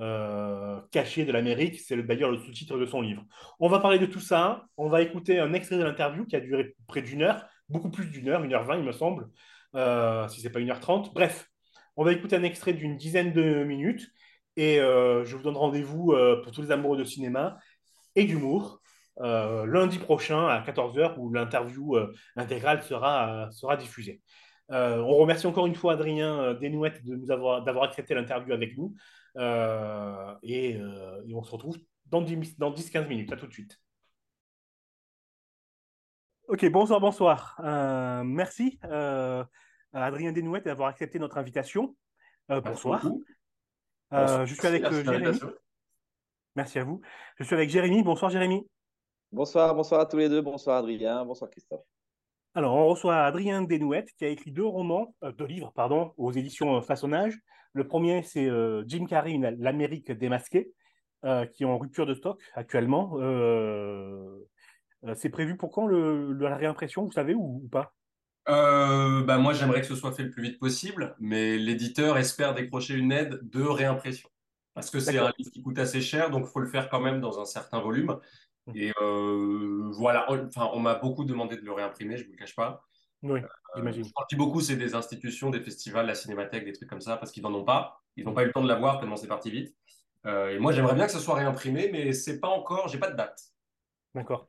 euh, caché de l'Amérique. C'est d'ailleurs le sous-titre de son livre. On va parler de tout ça. On va écouter un extrait de l'interview qui a duré près d'une heure, beaucoup plus d'une heure, une heure vingt, il me semble, euh, si c'est pas une heure trente. Bref, on va écouter un extrait d'une dizaine de minutes et euh, je vous donne rendez-vous pour tous les amoureux de cinéma et d'humour. lundi prochain à 14h où l'interview intégrale sera, sera diffusée. on remercie encore une fois Adrien Desnouettes de d'avoir accepté l'interview avec nous. Euh, et, euh, et, on se retrouve dans 10-15 minutes. À tout de suite. Ok, bonsoir, bonsoir. Euh, merci à Adrien Desnouettes d'avoir accepté notre invitation. bonsoir. je suis avec Jérémy. Merci à vous. Je suis avec Jérémy. Bonsoir Jérémy. Bonsoir, bonsoir à tous les deux. Bonsoir Adrien, bonsoir Christophe. Alors, on reçoit Adrien Desnouettes qui a écrit deux romans, deux livres, pardon, aux éditions Façonnage. Le premier, c'est euh, Jim Carrey, l'Amérique démasquée, euh, qui est en rupture de stock actuellement. Euh, c'est prévu pour quand le, la réimpression, vous savez, ou, pas? Bah moi, j'aimerais que ce soit fait le plus vite possible, mais l'éditeur espère décrocher une aide de réimpression. Parce que c'est un livre qui coûte assez cher, donc il faut le faire quand même dans un certain volume. Mmh. Et voilà, enfin, on m'a beaucoup demandé de le réimprimer, je ne vous le cache pas. Oui, j'imagine. Euh, je dis beaucoup, c'est des institutions, des festivals, la cinémathèque, des trucs comme ça, parce qu'ils n'en ont pas. Ils n'ont pas eu le temps de l'avoir tellement c'est parti vite. Euh, et moi, j'aimerais bien que ce soit réimprimé, mais c'est pas encore, j'ai pas de date. D'accord.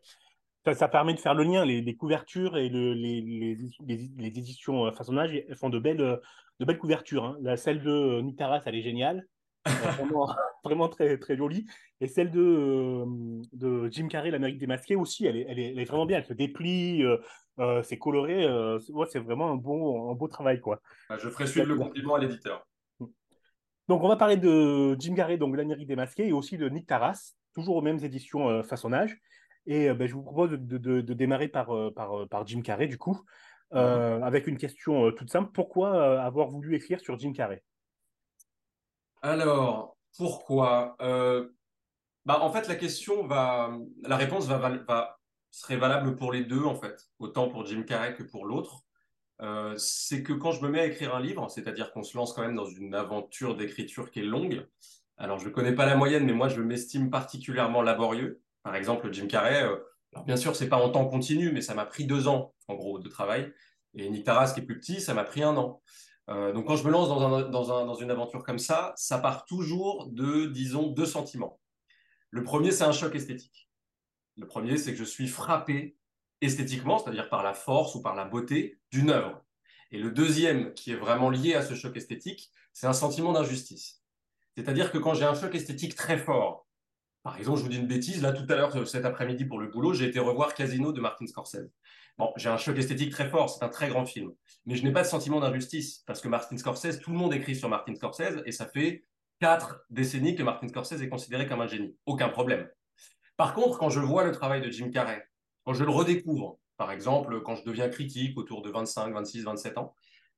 Ça, permet de faire le lien. Les, couvertures et le, les, les, éditions euh, façonnage font de belles, de belles couvertures. Hein. La, celle de Nitaras, elle est géniale. Vraiment, vraiment, très, très jolie. Et celle de, de Jim Carrey, l'Amérique démasquée aussi, elle est, elle, est, elle est, vraiment bien. Elle se déplie, euh, c'est coloré, euh, c'est vraiment un, bon, un beau travail. Quoi. Bah, je ferai suivre le compliment à l'éditeur. Mm. Donc, on va parler de Jim Carrey, donc l'Amérique démasquée, et aussi de Nick Taras, toujours aux mêmes éditions euh, façonnage. Et ben, je vous propose de, de, démarrer par, par, par, Jim Carrey, du coup, avec une question toute simple. Pourquoi avoir voulu écrire sur Jim Carrey? Alors, pourquoi bah, En fait, la question va. La réponse va, va serait valable pour les deux, en fait, autant pour Jim Carrey que pour l'autre. Euh, c'est que quand je me mets à écrire un livre, c'est-à-dire qu'on se lance quand même dans une aventure d'écriture qui est longue, alors je ne connais pas la moyenne, mais moi je m'estime particulièrement laborieux. Par exemple, Jim Carrey, euh, alors bien sûr, c'est pas en temps continu, mais ça m'a pris deux ans, en gros, de travail. Et Nick Taras, qui est plus petit, ça m'a pris un an. Euh, donc quand je me lance dans, dans une aventure comme ça, ça part toujours de, disons, deux sentiments. Le premier, c'est un choc esthétique. Le premier, c'est que je suis frappé esthétiquement, c'est-à-dire par la force ou par la beauté d'une œuvre. Et le deuxième, qui est vraiment lié à ce choc esthétique, c'est un sentiment d'injustice. C'est-à-dire que quand j'ai un choc esthétique très fort, par exemple, je vous dis une bêtise, là tout à l'heure, cet après-midi pour le boulot, j'ai été revoir Casino de Martin Scorsese. Bon, j'ai un choc esthétique très fort, c'est un très grand film, mais je n'ai pas de sentiment d'injustice, parce que Martin Scorsese, tout le monde écrit sur Martin Scorsese, et ça fait quatre décennies que Martin Scorsese est considéré comme un génie. Aucun problème. Par contre, quand je vois le travail de Jim Carrey, quand je le redécouvre, par exemple, quand je deviens critique autour de 25, 26, 27 ans,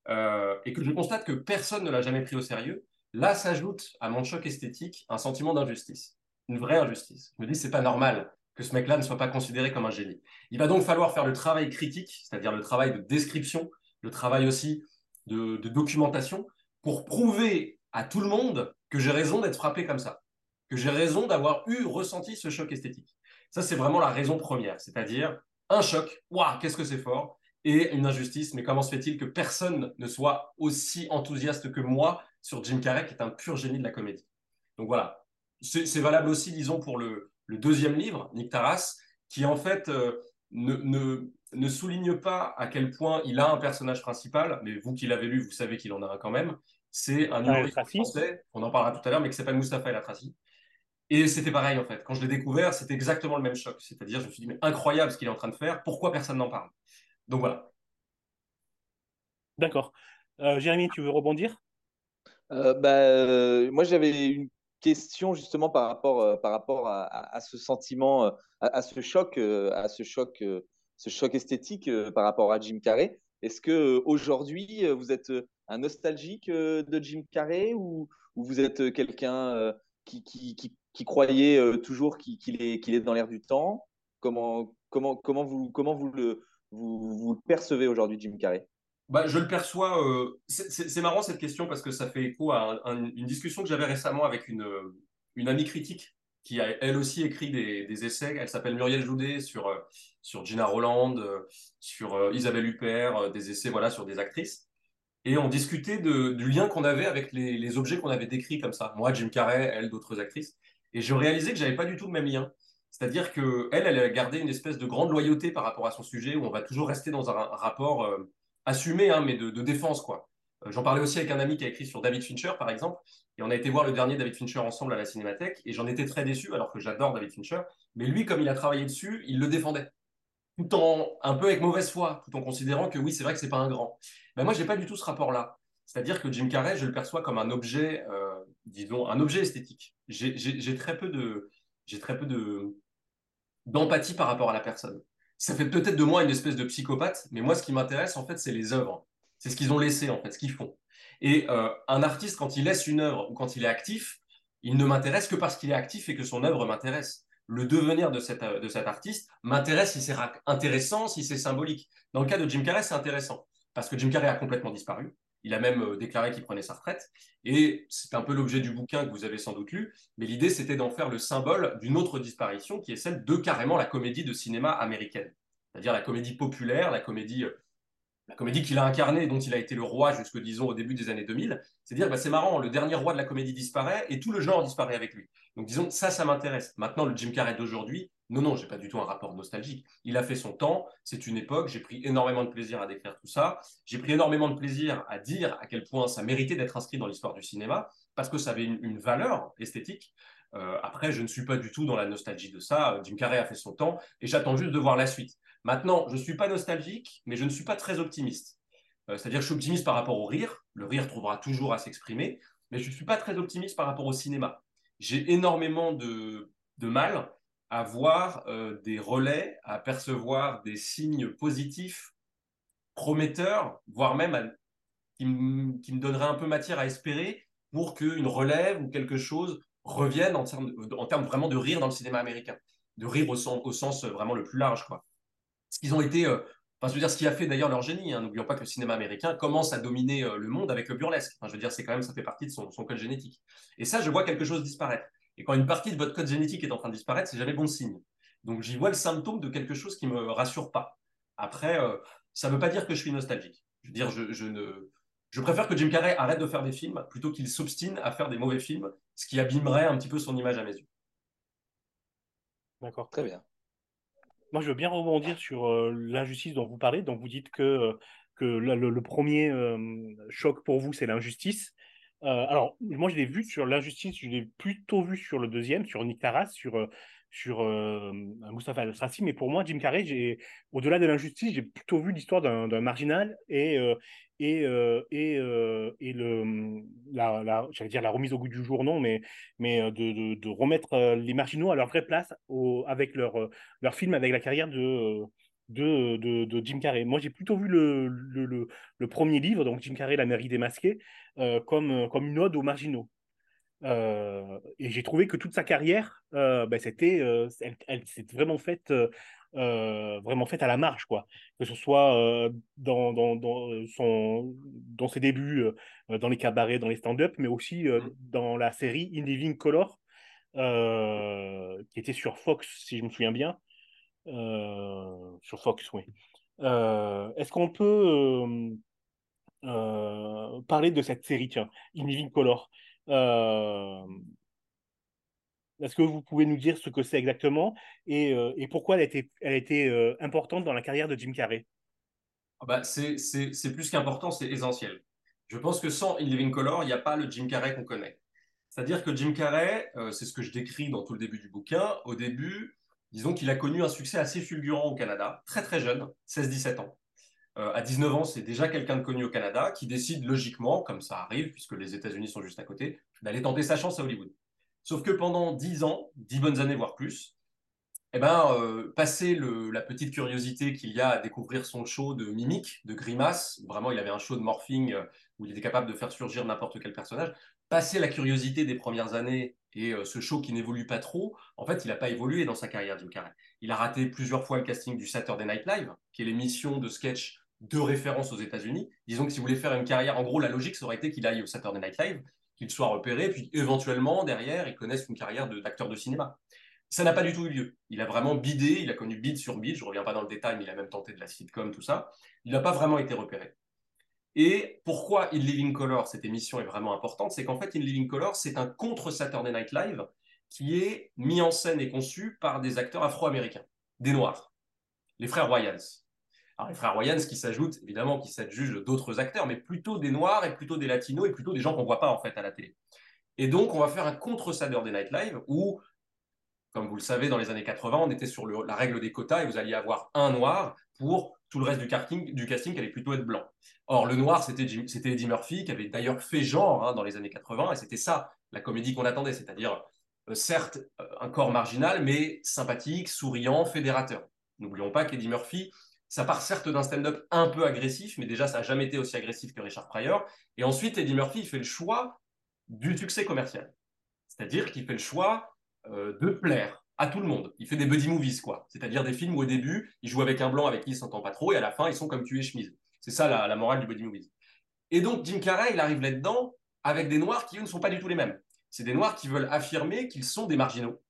euh, et que je constate que personne ne l'a jamais pris au sérieux, là s'ajoute à mon choc esthétique un sentiment d'injustice, une vraie injustice. Je me dis, c'est pas normal que ce mec-là ne soit pas considéré comme un génie. Il va donc falloir faire le travail critique, c'est-à-dire le travail de description, le travail aussi de documentation, pour prouver à tout le monde que j'ai raison d'être frappé comme ça que j'ai raison d'avoir eu ressenti ce choc esthétique. Ça, c'est vraiment la raison première, c'est-à-dire un choc, waouh, qu'est-ce que c'est fort, et une injustice, mais comment se fait-il que personne ne soit aussi enthousiaste que moi sur Jim Carrey, qui est un pur génie de la comédie? Donc voilà, c'est valable aussi, disons, pour le, deuxième livre, Nick Taras, qui en fait, euh, ne, ne, ne souligne pas à quel point il a un personnage principal, mais vous qui l'avez lu, vous savez qu'il en a un quand même. C'est un humoriste français, on en parlera tout à l'heure, mais qui s'appelle Mustapha El Atrassi. Et c'était pareil en fait. Quand je l'ai découvert, c'était exactement le même choc. C'est-à-dire, je me suis dit, mais incroyable ce qu'il est en train de faire, pourquoi personne n'en parle? Donc voilà. D'accord. Euh, Jérémy, tu veux rebondir? Euh, bah, euh, moi, j'avais une question justement par rapport, euh, par rapport à, à- ce sentiment, euh, à, ce choc, euh, à ce choc, ce choc esthétique par rapport à Jim Carrey. Est-ce que aujourd'hui, vous êtes un nostalgique de Jim Carrey ou, ou vous êtes quelqu'un qui, qui, qui, qui croyait toujours qu'il qu'il est, qu'il est dans l'air du temps? Comment, comment, comment vous, comment vous le, vous, vous le percevez aujourd'hui, Jim Carrey? Bah, je le perçois. euh, c'est marrant cette question parce que ça fait écho à un- un- une discussion que j'avais récemment avec une, euh, une amie critique qui a elle aussi écrit des, essais. Elle s'appelle Muriel Joudet sur, euh, sur Gina Roland, euh, sur Isabelle Huppert, des essais voilà, sur des actrices. Et on discutait de, du lien qu'on avait avec les, les objets qu'on avait décrits comme ça. Moi, Jim Carrey, elle, d'autres actrices. Et je réalisais que j'avais pas du tout le même lien. C'est-à-dire que elle, a gardé une espèce de grande loyauté par rapport à son sujet où on va toujours rester dans un, rapport assumé, hein, mais de, défense, quoi. Euh, J'en parlais aussi avec un ami qui a écrit sur David Fincher, par exemple, et on a été voir le dernier David Fincher ensemble à la Cinémathèque, et j'en étais très déçu, alors que j'adore David Fincher, mais lui, comme il a travaillé dessus, il le défendait, tout en un peu avec mauvaise foi, tout en considérant que oui, c'est vrai que c'est pas un grand. Ben moi, j'ai pas du tout ce rapport-là. C'est-à-dire que Jim Carrey, je le perçois comme un objet, euh, disons, un objet esthétique. J'ai très peu de, j'ai très peu de d'empathie par rapport à la personne. Ça fait peut-être de moi une espèce de psychopathe, mais moi, ce qui m'intéresse, en fait, c'est les œuvres. C'est ce qu'ils ont laissé, en fait, ce qu'ils font. Et euh, un artiste, quand il laisse une œuvre ou quand il est actif, il ne m'intéresse que parce qu'il est actif et que son œuvre m'intéresse. Le devenir de, de cet artiste m'intéresse si c'est intéressant, si c'est symbolique. Dans le cas de Jim Carrey, c'est intéressant parce que Jim Carrey a complètement disparu. Il a même euh, déclaré qu'il prenait sa retraite. Et c'est un peu l'objet du bouquin que vous avez sans doute lu. Mais l'idée, c'était d'en faire le symbole d'une autre disparition qui est celle de carrément la comédie de cinéma américaine. C'est-à-dire la comédie populaire, la comédie, euh, la comédie qu'il a incarnée, dont il a été le roi jusque, disons, au début des années 2000. C'est dire, bah, c'est marrant, le dernier roi de la comédie disparaît et tout le genre disparaît avec lui. Donc disons, ça, ça m'intéresse. Maintenant, le Jim Carrey d'aujourd'hui, non, non, j'ai pas du tout un rapport nostalgique. Il a fait son temps, c'est une époque, j'ai pris énormément de plaisir à décrire tout ça. J'ai pris énormément de plaisir à dire à quel point ça méritait d'être inscrit dans l'histoire du cinéma, parce que ça avait une, valeur esthétique. Euh, après, je ne suis pas du tout dans la nostalgie de ça. Jim Carrey a fait son temps et j'attends juste de voir la suite. Maintenant, je ne suis pas nostalgique, mais je ne suis pas très optimiste. Euh, C'est-à-dire je suis optimiste par rapport au rire. Le rire trouvera toujours à s'exprimer, mais je ne suis pas très optimiste par rapport au cinéma. J'ai énormément de, de mal à voir euh, des relais, à percevoir des signes positifs, prometteurs, voire même qui, me- qui donneraient un peu matière à espérer pour qu'une relève ou quelque chose revienne en termes, en termes vraiment de rire dans le cinéma américain. De rire au sens, vraiment le plus large, quoi. Ce qu'ils ont été, euh, enfin, je veux dire, ce qui a fait d'ailleurs leur génie. hein. N'oublions pas que le cinéma américain commence à dominer euh, le monde avec le burlesque. Je veux dire, c'est quand même, ça fait partie de son code génétique. Et ça, je vois quelque chose disparaître. Et quand une partie de votre code génétique est en train de disparaître, c'est jamais bon signe. Donc j'y vois le symptôme de quelque chose qui me rassure pas. Après, euh, ça ne veut pas dire que je suis nostalgique. Je veux dire, je, je ne, je préfère que Jim Carrey arrête de faire des films plutôt qu'il s'obstine à faire des mauvais films, ce qui abîmerait un petit peu son image à mes yeux. D'accord. Très bien. Moi, je veux bien rebondir sur euh, l'injustice dont vous parlez. Donc, vous dites que, euh, que la- le, le premier euh, choc pour vous, c'est l'injustice. Euh, alors, moi, je l'ai vu sur l'injustice, je l'ai plutôt vu sur le deuxième, sur Nick Taras, sur, euh, sur euh, Moustapha Al-Sassi. Mais pour moi, Jim Carrey, au-delà de l'injustice, j'ai plutôt vu l'histoire d'un marginal et, euh, et, et, et le, la, la, dire la remise au goût du jour, non, mais, mais de, de, remettre les marginaux à leur vraie place avec leur, leur film, avec la carrière de, de, de, de Jim Carrey. Moi, j'ai plutôt vu le, le, le, le premier livre, donc Jim Carrey, La mairie démasquée, euh, comme, euh, comme une ode aux marginaux. Euh, et j'ai trouvé que toute sa carrière, euh, ben, c'était, elle, elle s'est vraiment faite, vraiment faite à la marge, quoi. Que ce soit dans, dans, dans, son, dans ses débuts, dans les cabarets, dans les stand-up, mais aussi euh, dans la série In Living Color, qui était sur Fox, si je me souviens bien. Euh, sur Fox, oui. Euh, Est-ce qu'on peut euh, parler de cette série, tiens, In Living Color? Est-ce que vous pouvez nous dire ce que c'est exactement et, pourquoi elle a été, importante dans la carrière de Jim Carrey? Ah bah, c'est, plus qu'important, c'est essentiel. Je pense que sans In Living Color, il n'y a pas le Jim Carrey qu'on connaît. C'est-à-dire que Jim Carrey, c'est ce que je décris dans tout le début du bouquin, au début, disons qu'il a connu un succès assez fulgurant au Canada, très très jeune, 16-17 ans. Euh, à 19 ans, c'est déjà quelqu'un de connu au Canada qui décide logiquement, comme ça arrive, puisque les États-Unis sont juste à côté, d'aller tenter sa chance à Hollywood. Sauf que pendant 10 ans, 10 bonnes années, voire plus, eh ben, euh, passer le, la petite curiosité qu'il y a à découvrir son show de mimique, de grimace, vraiment il avait un show de morphing euh, où il était capable de faire surgir n'importe quel personnage, passer la curiosité des premières années et euh, ce show qui n'évolue pas trop, en fait il n'a pas évolué dans sa carrière Jim Carrey. Il a raté plusieurs fois le casting du Saturday Night Live, qui est l'émission de sketch de référence aux États-Unis. Disons que si vous faire une carrière, en gros la logique ça aurait été qu'il aille au Saturday Night Live, qu'il soit repéré, puis éventuellement derrière il connaisse une carrière d'acteur de, de cinéma. Ça n'a pas du tout eu lieu. Il a vraiment bidé, il a connu bid sur bid, je ne reviens pas dans le détail, mais il a même tenté de la sitcom, tout ça. Il n'a pas vraiment été repéré. Et pourquoi In Living Color, cette émission est vraiment importante, c'est qu'en fait, In Living Color, c'est un contre Saturday Night Live qui est mis en scène et conçu par des acteurs afro-américains, des Noirs, les frères Wayans. Alors, les frères Wayans qui s'ajoutent, évidemment, qui s'adjugent d'autres acteurs, mais plutôt des Noirs et plutôt des Latinos et plutôt des gens qu'on ne voit pas, en fait, à la télé. Et donc, on va faire un contre Saturday Night Live où comme vous le savez, dans les années 80, on était sur la règle des quotas et vous alliez avoir un noir pour tout le reste du casting, du casting allait plutôt être blanc. Or, le noir, c'était Eddie Murphy, qui avait d'ailleurs fait genre hein, dans les années 80, et c'était ça, la comédie qu'on attendait, c'est-à-dire, euh, certes, euh, un corps marginal, mais sympathique, souriant, fédérateur. N'oublions pas qu'Eddie Murphy, ça part certes d'un stand-up un peu agressif, mais déjà, ça n'a jamais été aussi agressif que Richard Pryor. Et ensuite, Eddie Murphy, fait le choix du succès commercial. C'est-à-dire qu'il fait le choix euh, de plaire à tout le monde. Il fait des buddy movies, quoi. C'est-à-dire des films où au début, il joue avec un blanc avec qui il s'entend pas trop, et à la fin, ils sont comme tu es chemise. C'est ça la, morale du buddy movies. Et donc, Jim Carrey, il arrive là-dedans avec des noirs qui, eux, ne sont pas du tout les mêmes. C'est des noirs qui veulent affirmer qu'ils sont des marginaux,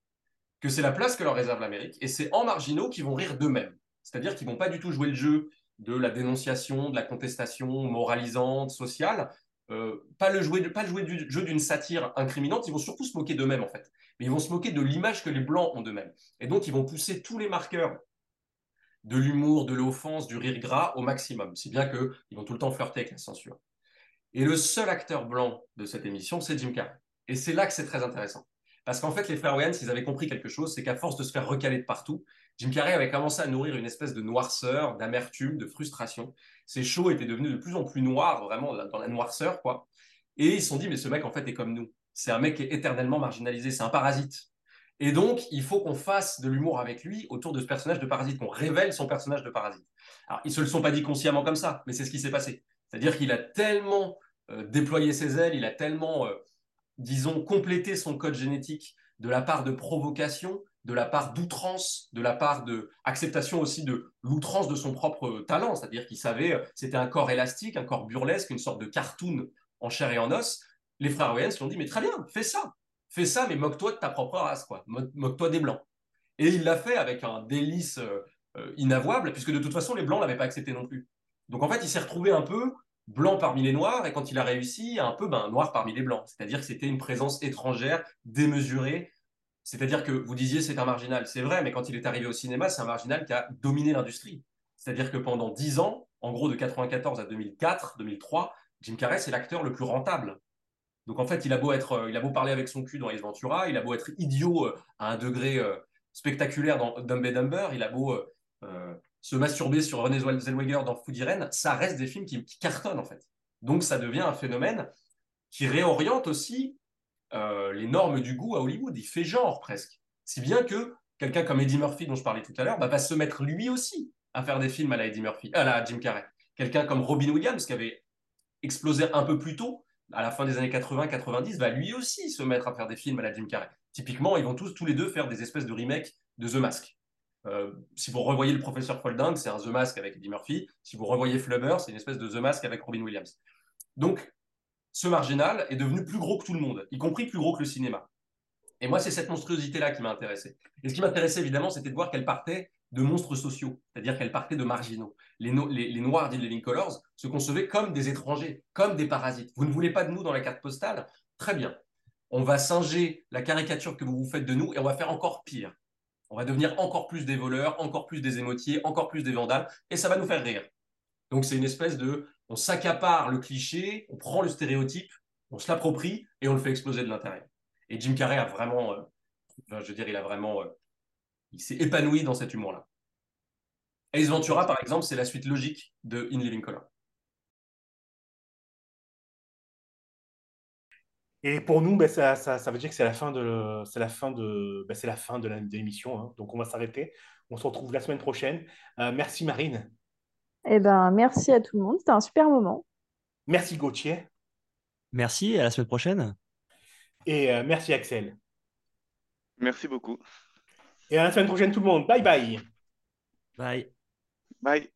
que c'est la place que leur réserve l'Amérique, et c'est en marginaux qu'ils vont rire d'eux-mêmes. C'est-à-dire qu'ils vont pas du tout jouer le jeu de la dénonciation, de la contestation moralisante, sociale, euh, pas, le jouer, pas le jouer du jeu d'une satire incriminante, ils vont surtout se moquer d'eux-mêmes, en fait mais ils vont se moquer de l'image que les Blancs ont d'eux-mêmes. Et donc, ils vont pousser tous les marqueurs de l'humour, de l'offense, du rire gras au maximum, si bien qu'ils vont tout le temps flirter avec la censure. Et le seul acteur blanc de cette émission, c'est Jim Carrey. Et c'est là que c'est très intéressant. Parce qu'en fait, les frères Wayans, ils avaient compris quelque chose, c'est qu'à force de se faire recaler de partout, Jim Carrey avait commencé à nourrir une espèce de noirceur, d'amertume, de frustration. Ses shows étaient devenus de plus en plus noirs, vraiment dans la noirceur, quoi. Et ils se sont dit, mais ce mec, en fait, est comme nous c'est un mec qui est éternellement marginalisé, c'est un parasite. Et donc, il faut qu'on fasse de l'humour avec lui autour de ce personnage de parasite, qu'on révèle son personnage de parasite. Alors, ils ne se le sont pas dit consciemment comme ça, mais c'est ce qui s'est passé. C'est-à-dire qu'il a tellement euh, déployé ses ailes, il a tellement, euh, disons, complété son code génétique de la part de provocation, de la part d'outrance, de la part de acceptation aussi de l'outrance de son propre talent, c'est-à-dire qu'il savait, euh, c'était un corps élastique, un corps burlesque, une sorte de cartoon en chair et en os, les frères Wayans lui ont dit, mais très bien, fais ça. Fais ça, mais moque-toi de ta propre race, quoi. Moque-toi des Blancs. Et il l'a fait avec un délice euh, euh, inavouable, puisque de toute façon, les Blancs ne l'avaient pas accepté non plus. Donc en fait, il s'est retrouvé un peu blanc parmi les noirs, et quand il a réussi, un peu ben, noir parmi les blancs. C'est-à-dire que c'était une présence étrangère, démesurée. C'est-à-dire que vous disiez c'est un marginal. C'est vrai, mais quand il est arrivé au cinéma, c'est un marginal qui a dominé l'industrie. C'est-à-dire que pendant dix ans, en gros de 94 à 2004, 2003, Jim Carrey, c'est l'acteur le plus rentable donc en fait, il a beau être, euh, il a beau parler avec son cul dans Ace Ventura, il a beau être idiot euh, à un degré euh, spectaculaire dans Dumb and Dumber, il a beau se masturber sur René Zellweger dans Food Irene, ça reste des films qui, cartonnent en fait. Donc ça devient un phénomène qui réoriente aussi les normes du goût à Hollywood. Il fait genre presque. Si bien que quelqu'un comme Eddie Murphy, dont je parlais tout à l'heure, bah, va se mettre lui aussi à faire des films à la Eddie Murphy, à la Jim Carrey. Quelqu'un comme Robin Williams, qui avait explosé un peu plus tôt, à la fin des années 80-90, va lui aussi se mettre à faire des films à la Jim Carrey. Typiquement, ils vont tous, tous les deux faire des espèces de remakes de The Mask. Euh, si vous revoyez le professeur Folding, c'est un The Mask avec Eddie Murphy. Si vous revoyez Flubber, c'est une espèce de The Mask avec Robin Williams. Donc, ce marginal est devenu plus gros que tout le monde, y compris plus gros que le cinéma. Et moi, c'est cette monstruosité-là qui m'a intéressé. Et ce qui m'intéressait évidemment, c'était de voir qu'elle partait de monstres sociaux, c'est-à-dire qu'elle partait de marginaux. Les, les, Noirs d'In Living Colors se concevaient comme des étrangers, comme des parasites. Vous ne voulez pas de nous dans la carte postale? Très bien. on va singer la caricature que vous vous faites de nous et on va faire encore pire. On va devenir encore plus des voleurs, encore plus des émotiers, encore plus des vandales, et ça va nous faire rire. Donc c'est une espèce de, on s'accapare le cliché, on prend le stéréotype, on se l'approprie et on le fait exploser de l'intérieur. Et Jim Carrey a vraiment, euh, je veux dire, il a vraiment, euh, il s'est épanoui dans cet humour-là. Ace Ventura, par exemple, c'est la suite logique de In Living Color. Et pour nous, ben, ça, ça, ça veut dire que c'est la fin de, c'est la fin de, ben, c'est la fin de la- de l'émission. hein. Donc on va s'arrêter. On se retrouve la semaine prochaine. Euh, merci Marine. Eh ben, merci à tout le monde. C'était un super moment. Merci Gauthier. Merci, et à la semaine prochaine. Et euh, merci Axel. Merci beaucoup. Et à la semaine prochaine tout le monde. Bye bye. Bye. Bye.